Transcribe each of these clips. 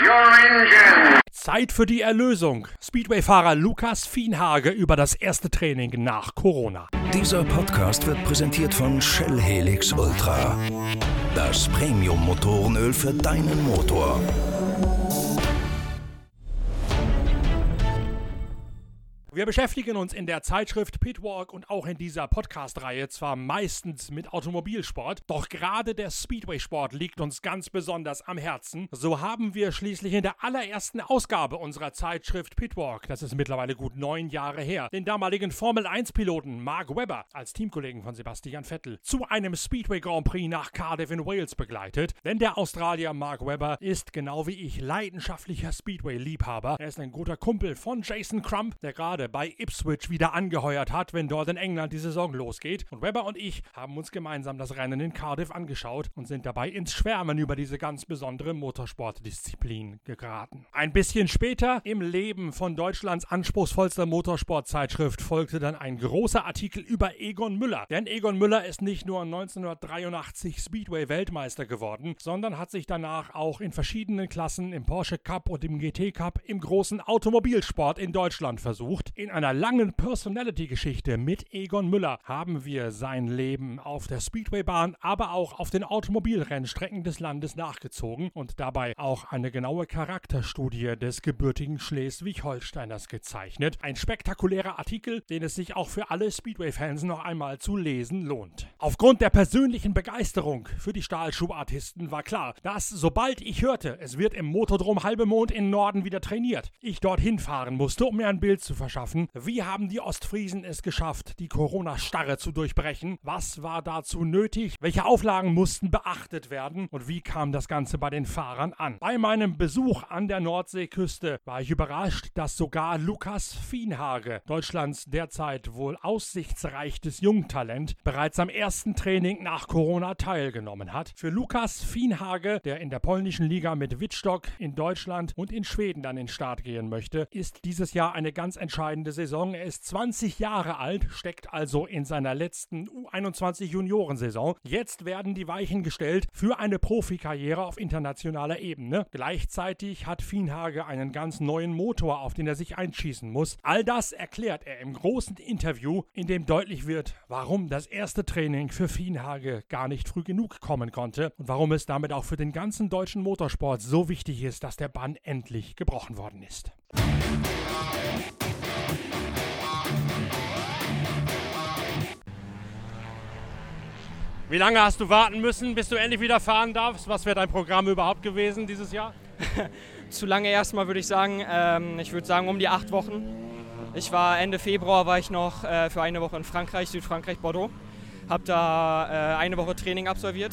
engine. Zeit für die Erlösung. Speedway-Fahrer Lukas Fienhage über das erste Training nach Corona. Dieser Podcast wird präsentiert von Shell Helix Ultra. Das Premium-Motorenöl für deinen Motor. Wir beschäftigen uns in der Zeitschrift Pitwalk und auch in dieser Podcast-Reihe zwar meistens mit Automobilsport, doch gerade der Speedway-Sport liegt uns ganz besonders am Herzen. So haben wir schließlich in der allerersten Ausgabe unserer Zeitschrift Pitwalk, das ist mittlerweile gut neun Jahre her, den damaligen Formel-1-Piloten Mark Webber als Teamkollegen von Sebastian Vettel zu einem Speedway Grand Prix nach Cardiff in Wales begleitet. Denn der Australier Mark Webber ist genau wie ich leidenschaftlicher Speedway-Liebhaber. Er ist ein guter Kumpel von Jason Crump, der gerade bei Ipswich wieder angeheuert hat, wenn dort in England die Saison losgeht. Und Webber und ich haben uns gemeinsam das Rennen in Cardiff angeschaut und sind dabei ins Schwärmen über diese ganz besondere Motorsportdisziplin geraten. Ein bisschen später im Leben von Deutschlands anspruchsvollster Motorsportzeitschrift folgte dann ein großer Artikel über Egon Müller. Denn Egon Müller ist nicht nur 1983 Speedway-Weltmeister geworden, sondern hat sich danach auch in verschiedenen Klassen im Porsche Cup und im GT Cup im großen Automobilsport in Deutschland versucht. In einer langen Personality-Geschichte mit Egon Müller haben wir sein Leben auf der Speedwaybahn, aber auch auf den Automobilrennstrecken des Landes nachgezogen und dabei auch eine genaue Charakterstudie des gebürtigen Schleswig-Holsteiners gezeichnet. Ein spektakulärer Artikel, den es sich auch für alle Speedway-Fans noch einmal zu lesen lohnt. Aufgrund der persönlichen Begeisterung für die Stahlschuhartisten war klar, dass sobald ich hörte, es wird im Motodrom Halbemond in Norden wieder trainiert, ich dorthin fahren musste, um mir ein Bild zu verschaffen schaffen. Wie haben die Ostfriesen es geschafft, die Corona-Starre zu durchbrechen? Was war dazu nötig? Welche Auflagen mussten beachtet werden? Und wie kam das Ganze bei den Fahrern an? Bei meinem Besuch an der Nordseeküste war ich überrascht, dass sogar Lukas Fienhage, Deutschlands derzeit wohl aussichtsreichstes Jungtalent, bereits am ersten Training nach Corona teilgenommen hat. Für Lukas Fienhage, der in der polnischen Liga mit Wittstock in Deutschland und in Schweden dann in den Start gehen möchte, ist dieses Jahr eine ganz entscheidende entscheidende Saison. Er ist 20 Jahre alt, steckt also in seiner letzten U21 Juniorensaison. Jetzt werden die Weichen gestellt für eine Profikarriere auf internationaler Ebene. Gleichzeitig hat Fienhage einen ganz neuen Motor, auf den er sich einschießen muss. All das erklärt er im großen Interview, in dem deutlich wird, warum das erste Training für Fienhage gar nicht früh genug kommen konnte und warum es damit auch für den ganzen deutschen Motorsport so wichtig ist, dass der Bann endlich gebrochen worden ist. Wie lange hast du warten müssen, bis du endlich wieder fahren darfst? Was wäre dein Programm überhaupt gewesen dieses Jahr? Zu lange erstmal würde ich sagen. Ähm, ich würde sagen um die acht Wochen. Ich war Ende Februar war ich noch äh, für eine Woche in Frankreich, Südfrankreich, Bordeaux. Habe da äh, eine Woche Training absolviert.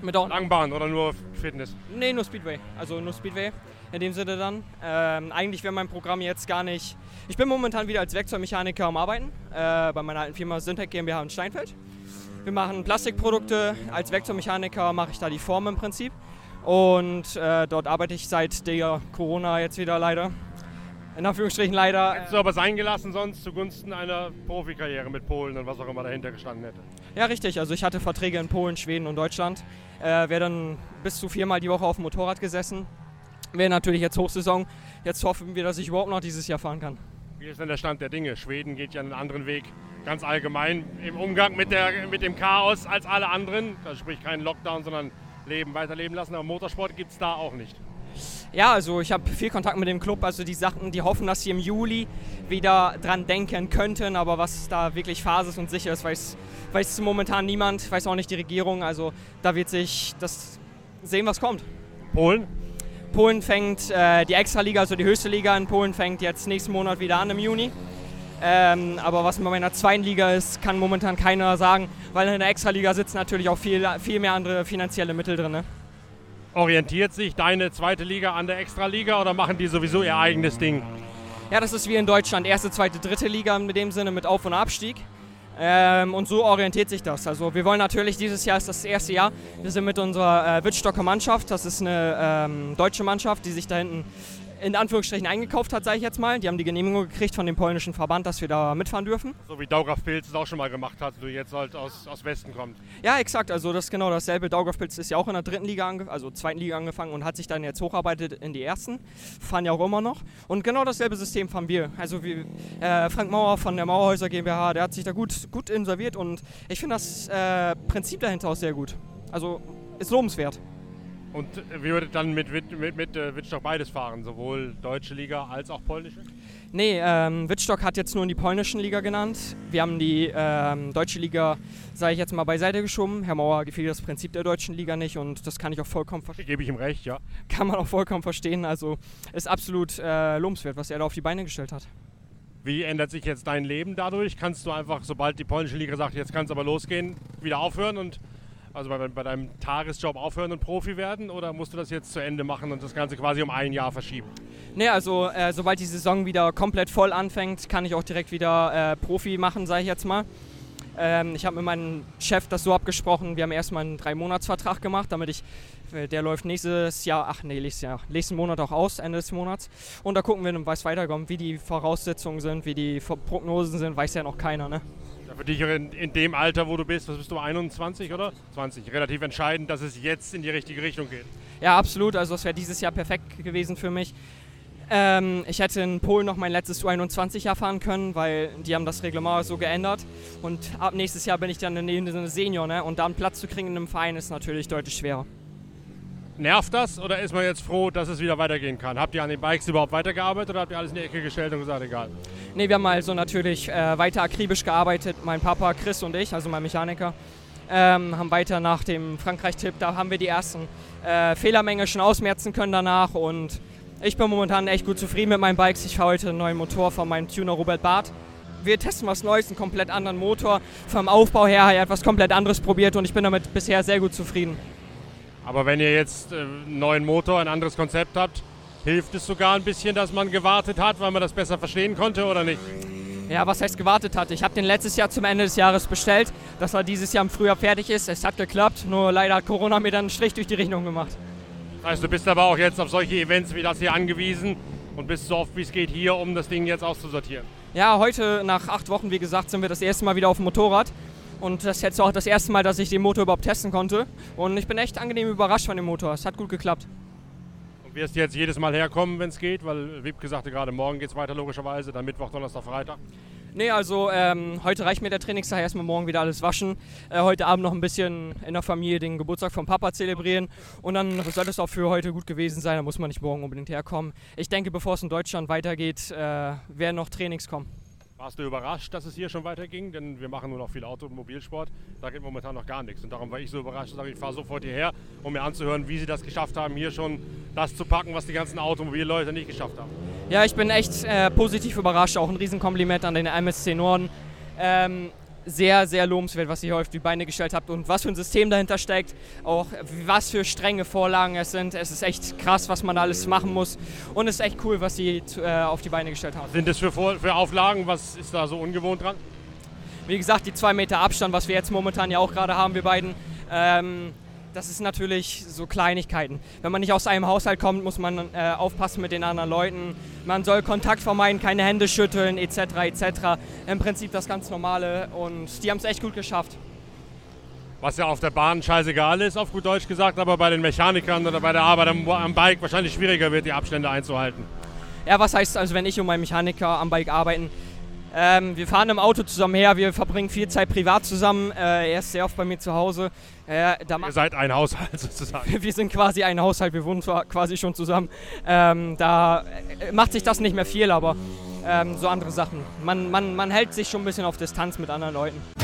Mit Langbahn oder nur Fitness? Nee, nur Speedway. Also nur Speedway in dem Sinne dann. Ähm, eigentlich wäre mein Programm jetzt gar nicht. Ich bin momentan wieder als Werkzeugmechaniker am Arbeiten äh, bei meiner alten Firma Syntec GmbH in Steinfeld. Wir machen Plastikprodukte. Als Werkzeugmechaniker mache ich da die Form im Prinzip. Und äh, dort arbeite ich seit der Corona jetzt wieder leider. In Anführungsstrichen leider. Hättest du aber sein gelassen sonst zugunsten einer Profikarriere mit Polen und was auch immer dahinter gestanden hätte? Ja, richtig. Also ich hatte Verträge in Polen, Schweden und Deutschland. Äh, Wäre dann bis zu viermal die Woche auf dem Motorrad gesessen. Wäre natürlich jetzt Hochsaison. Jetzt hoffen wir, dass ich überhaupt noch dieses Jahr fahren kann. Wie ist denn der Stand der Dinge? Schweden geht ja einen anderen Weg ganz allgemein im Umgang mit, der, mit dem Chaos als alle anderen. Also sprich keinen Lockdown, sondern Leben weiterleben lassen. Aber Motorsport gibt es da auch nicht. Ja, also ich habe viel Kontakt mit dem Club. Also die sagten, die hoffen, dass sie im Juli wieder dran denken könnten. Aber was da wirklich Phase ist und sicher ist, weiß, weiß momentan niemand, weiß auch nicht die Regierung. Also da wird sich das sehen, was kommt. Polen? Polen fängt äh, die Extraliga, also die höchste Liga in Polen, fängt jetzt nächsten Monat wieder an im Juni. Ähm, aber was bei meiner zweiten Liga ist, kann momentan keiner sagen, weil in der Extraliga sitzen natürlich auch viel, viel mehr andere finanzielle Mittel drin. Ne? Orientiert sich deine zweite Liga an der Extraliga oder machen die sowieso ihr eigenes Ding? Ja, das ist wie in Deutschland, erste, zweite, dritte Liga mit dem Sinne mit Auf- und Abstieg. Ähm, und so orientiert sich das. Also wir wollen natürlich, dieses Jahr ist das erste Jahr, wir sind mit unserer äh, Wittstocker Mannschaft, das ist eine ähm, deutsche Mannschaft, die sich da hinten in Anführungsstrichen eingekauft hat, sage ich jetzt mal. Die haben die Genehmigung gekriegt von dem polnischen Verband, dass wir da mitfahren dürfen. So wie Daugaf Pilz es auch schon mal gemacht hat, du jetzt halt aus, aus Westen kommt. Ja, exakt. Also das ist genau dasselbe. Daugaf Pilz ist ja auch in der dritten Liga, also zweiten Liga angefangen und hat sich dann jetzt hocharbeitet in die ersten. Fahren ja auch immer noch. Und genau dasselbe System fahren wir. Also wie äh, Frank Mauer von der Mauerhäuser GmbH, der hat sich da gut, gut inserviert und ich finde das äh, Prinzip dahinter auch sehr gut. Also ist lobenswert. Und wie würde dann mit, mit, mit, mit äh, Wittstock beides fahren, sowohl deutsche Liga als auch polnische? Nee, ähm, Wittstock hat jetzt nur in die polnischen Liga genannt. Wir haben die ähm, deutsche Liga, sage ich jetzt mal, beiseite geschoben. Herr Mauer gefiel das Prinzip der deutschen Liga nicht und das kann ich auch vollkommen verstehen. Gebe ich ihm recht, ja. Kann man auch vollkommen verstehen. Also ist absolut äh, lobenswert, was er da auf die Beine gestellt hat. Wie ändert sich jetzt dein Leben dadurch? Kannst du einfach, sobald die polnische Liga sagt, jetzt kann es aber losgehen, wieder aufhören und also bei, bei, deinem Tagesjob aufhören und Profi werden oder musst du das jetzt zu Ende machen und das Ganze quasi um ein Jahr verschieben? Nee, also äh, sobald die Saison wieder komplett voll anfängt, kann ich auch direkt wieder äh, Profi machen, sage ich jetzt mal. Ähm, ich habe mit meinem Chef das so abgesprochen, wir haben erstmal einen Drei-Monats-Vertrag gemacht, damit ich, äh, der läuft nächstes Jahr, ach nee, nächstes Jahr, nächsten Monat auch aus, Ende des Monats. Und da gucken wir, was weiterkommt, wie die Voraussetzungen sind, wie die Prognosen sind, weiß ja noch keiner, ne? Für dich in, in, dem Alter, wo du bist, was bist du, 21 oder 20, relativ entscheidend, dass es jetzt in die richtige Richtung geht. Ja, absolut. Also es wäre dieses Jahr perfekt gewesen für mich. Ähm, ich hätte in Polen noch mein letztes U21-Jahr fahren können, weil die haben das Reglement so geändert. Und ab nächstes Jahr bin ich dann in dem Senior, ne? Und da einen Platz zu kriegen in einem Verein ist natürlich deutlich schwerer. Nervt das oder ist man jetzt froh, dass es wieder weitergehen kann? Habt ihr an den Bikes überhaupt weitergearbeitet oder habt ihr alles in die Ecke gestellt und gesagt, egal? Ne, wir haben also natürlich äh, weiter akribisch gearbeitet. Mein Papa Chris und ich, also mein Mechaniker, ähm, haben weiter nach dem Frankreich-Tipp, da haben wir die ersten äh, Fehlermenge schon ausmerzen können danach und ich bin momentan echt gut zufrieden mit meinen Bikes. Ich fahre heute einen neuen Motor von meinem Tuner Robert Barth. Wir testen was Neues, einen komplett anderen Motor. Vom Aufbau her hat er etwas komplett anderes probiert und ich bin damit bisher sehr gut zufrieden. Aber wenn ihr jetzt äh, einen neuen Motor, ein anderes Konzept habt, hilft es sogar ein bisschen, dass man gewartet hat, weil man das besser verstehen konnte oder nicht? Ja, was heißt gewartet hat? Ich habe den letztes Jahr zum Ende des Jahres bestellt, dass er dieses Jahr im Frühjahr fertig ist. Es hat geklappt, nur leider hat Corona mir dann einen Strich durch die Rechnung gemacht. Das heißt, du bist aber auch jetzt auf solche Events wie das hier angewiesen und bist so oft wie es geht hier, um das Ding jetzt auszusortieren. Ja, heute nach acht Wochen, wie gesagt, sind wir das erste Mal wieder auf dem Motorrad. Und das ist jetzt auch das erste Mal, dass ich den Motor überhaupt testen konnte. Und ich bin echt angenehm überrascht von dem Motor. Es hat gut geklappt. Und wirst du jetzt jedes Mal herkommen, wenn es geht? Weil Wiebke sagte gerade, morgen geht es weiter logischerweise, dann Mittwoch, Donnerstag, Freitag. Nee, also ähm, heute reicht mir der Trainingstag erstmal morgen wieder alles waschen. Äh, heute Abend noch ein bisschen in der Familie den Geburtstag vom Papa zelebrieren. Und dann sollte es auch für heute gut gewesen sein. Da muss man nicht morgen unbedingt herkommen. Ich denke, bevor es in Deutschland weitergeht, äh, werden noch Trainings kommen. Warst du überrascht, dass es hier schon weiterging? Denn wir machen nur noch viel Automobilsport. Da geht momentan noch gar nichts. Und darum war ich so überrascht, dass ich fahre sofort hierher, um mir anzuhören, wie sie das geschafft haben, hier schon das zu packen, was die ganzen Automobilleute nicht geschafft haben. Ja, ich bin echt äh, positiv überrascht. Auch ein Riesenkompliment an den MSC Norden. Ähm, sehr, sehr lobenswert, was ihr hier auf die Beine gestellt habt und was für ein System dahinter steckt. Auch was für strenge Vorlagen es sind. Es ist echt krass, was man alles machen muss. Und es ist echt cool, was sie äh, auf die Beine gestellt haben. Sind das für, für Auflagen? Was ist da so ungewohnt dran? Wie gesagt, die zwei Meter Abstand, was wir jetzt momentan ja auch gerade haben, wir beiden. Ähm, das ist natürlich so Kleinigkeiten. Wenn man nicht aus einem Haushalt kommt, muss man äh, aufpassen mit den anderen Leuten. Man soll Kontakt vermeiden, keine Hände schütteln, etc. etc. Im Prinzip das ganz Normale und die haben es echt gut geschafft. Was ja auf der Bahn scheißegal ist, auf gut Deutsch gesagt, aber bei den Mechanikern oder bei der Arbeit am, am Bike wahrscheinlich schwieriger wird, die Abstände einzuhalten. Ja, was heißt also, wenn ich und mein Mechaniker am Bike arbeiten, ähm, wir fahren im Auto zusammen her, wir verbringen viel Zeit privat zusammen. Äh, er ist sehr oft bei mir zu Hause. Äh, Ihr seid ein Haushalt sozusagen. wir sind quasi ein Haushalt, wir wohnen zwar quasi schon zusammen. Ähm, da äh, macht sich das nicht mehr viel, aber ähm, so andere Sachen. Man, man, man hält sich schon ein bisschen auf Distanz mit anderen Leuten.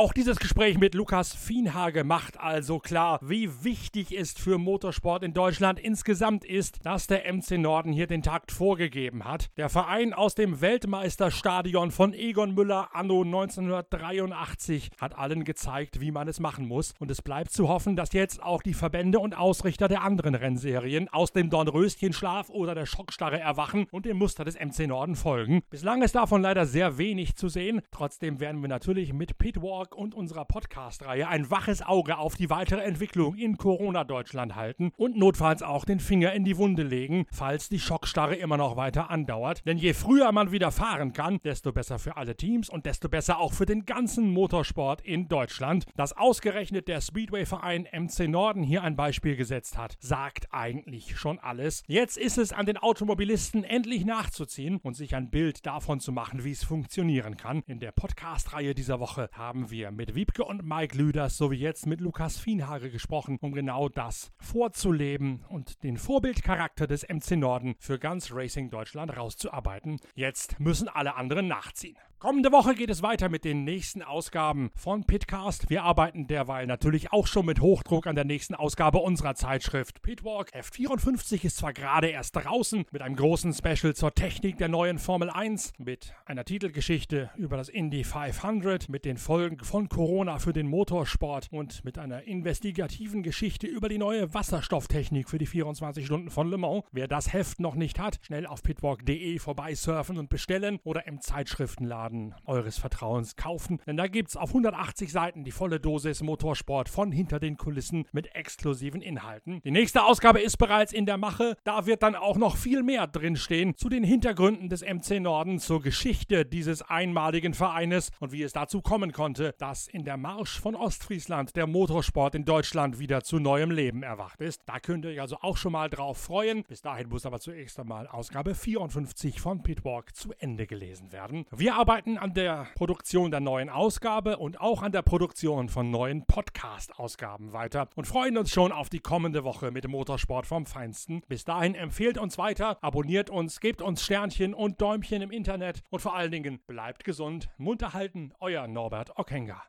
Auch dieses Gespräch mit Lukas Fienhage macht also klar, wie wichtig es für Motorsport in Deutschland insgesamt ist, dass der MC Norden hier den Takt vorgegeben hat. Der Verein aus dem Weltmeisterstadion von Egon Müller anno 1983 hat allen gezeigt, wie man es machen muss. Und es bleibt zu hoffen, dass jetzt auch die Verbände und Ausrichter der anderen Rennserien aus dem Dornröschenschlaf oder der Schockstarre erwachen und dem Muster des MC Norden folgen. Bislang ist davon leider sehr wenig zu sehen. Trotzdem werden wir natürlich mit Pitwalk Pitwalk und unserer Podcast-Reihe ein waches Auge auf die weitere Entwicklung in Corona-Deutschland halten und notfalls auch den Finger in die Wunde legen, falls die Schockstarre immer noch weiter andauert. Denn je früher man wieder fahren kann, desto besser für alle Teams und desto besser auch für den ganzen Motorsport in Deutschland. Dass ausgerechnet der Speedway-Verein MC Norden hier ein Beispiel gesetzt hat, sagt eigentlich schon alles. Jetzt ist es an den Automobilisten endlich nachzuziehen und sich ein Bild davon zu machen, wie es funktionieren kann. In der Podcast-Reihe dieser Woche haben wir mit Wiebke und Mike Lüders sowie jetzt mit Lukas Fienhage gesprochen, um genau das vorzuleben und den Vorbildcharakter des MC Norden für ganz Racing Deutschland rauszuarbeiten. Jetzt müssen alle anderen nachziehen. Kommende Woche geht es weiter mit den nächsten Ausgaben von Pitcast. Wir arbeiten derweil natürlich auch schon mit Hochdruck an der nächsten Ausgabe unserer Zeitschrift Pitwalk. F54 ist zwar gerade erst draußen mit einem großen Special zur Technik der neuen Formel 1, mit einer Titelgeschichte über das Indy 500, mit den Folgen von Corona für den Motorsport und mit einer investigativen Geschichte über die neue Wasserstofftechnik für die 24 Stunden von Le Mans. Wer das Heft noch nicht hat, schnell auf pitwalk.de vorbeisurfen und bestellen oder im Zeitschriftenladen Laden eures Vertrauens kaufen, denn da gibt es auf 180 Seiten die volle Dosis Motorsport von hinter den Kulissen mit exklusiven Inhalten. Die nächste Ausgabe ist bereits in der Mache, da wird dann auch noch viel mehr drinstehen zu den Hintergründen des MC Norden, zur Geschichte dieses einmaligen Vereines und wie es dazu kommen konnte, dass in der Marsch von Ostfriesland der Motorsport in Deutschland wieder zu neuem Leben erwacht ist. Da könnt ihr euch also auch schon mal drauf freuen. Bis dahin muss aber zuerst einmal Ausgabe 54 von Pitwalk zu Ende gelesen werden. Wir arbeiten arbeiten an der Produktion der neuen Ausgabe und auch an der Produktion von neuen Podcast-Ausgaben weiter und freuen uns schon auf die kommende Woche mit Motorsport vom Feinsten. Bis dahin empfehlt uns weiter, abonniert uns, gebt uns Sternchen und Däumchen im Internet und vor allen Dingen bleibt gesund, munter halten, euer Norbert Ockenger.